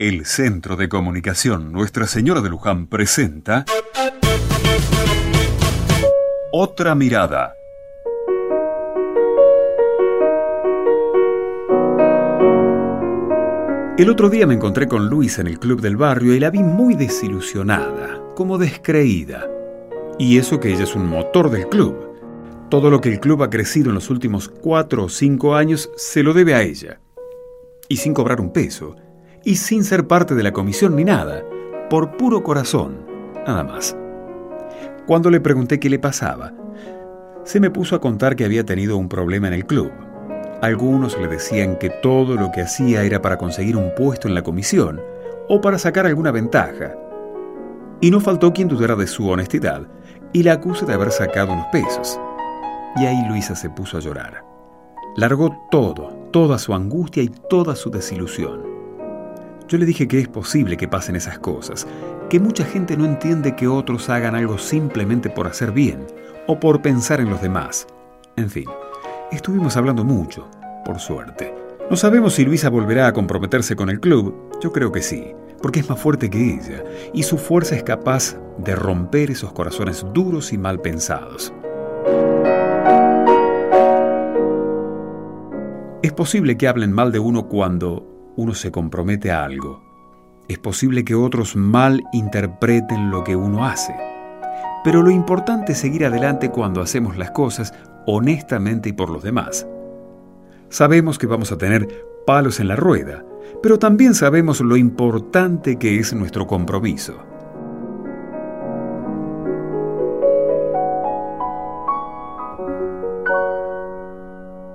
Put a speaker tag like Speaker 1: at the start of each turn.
Speaker 1: El Centro de Comunicación Nuestra Señora de Luján presenta Otra Mirada. El otro día me encontré con Luisa en el club del barrio y la vi muy desilusionada, como descreída. Y eso que ella es un motor del club. Todo lo que el club ha crecido en los últimos cuatro o cinco años se lo debe a ella. Y sin cobrar un peso. Y sin ser parte de la comisión ni nada. Por puro corazón. Nada más. Cuando le pregunté qué le pasaba, se me puso a contar que había tenido un problema en el club. Algunos le decían que todo lo que hacía era para conseguir un puesto en la comisión o para sacar alguna ventaja. Y no faltó quien dudara de su honestidad y la acuse de haber sacado unos pesos. Y ahí Luisa se puso a llorar. Largó todo, toda su angustia y toda su desilusión. Yo le dije que es posible que pasen esas cosas, que mucha gente no entiende que otros hagan algo simplemente por hacer bien o por pensar en los demás. En fin, estuvimos hablando mucho, por suerte. No sabemos si Luisa volverá a comprometerse con el club, yo creo que sí, porque es más fuerte que ella, y su fuerza es capaz de romper esos corazones duros y mal pensados. Es posible que hablen mal de uno cuando uno se compromete a algo. Es posible que otros mal interpreten lo que uno hace. Pero lo importante es seguir adelante cuando hacemos las cosas honestamente y por los demás. Sabemos que vamos a tener palos en la rueda, pero también sabemos lo importante que es nuestro compromiso.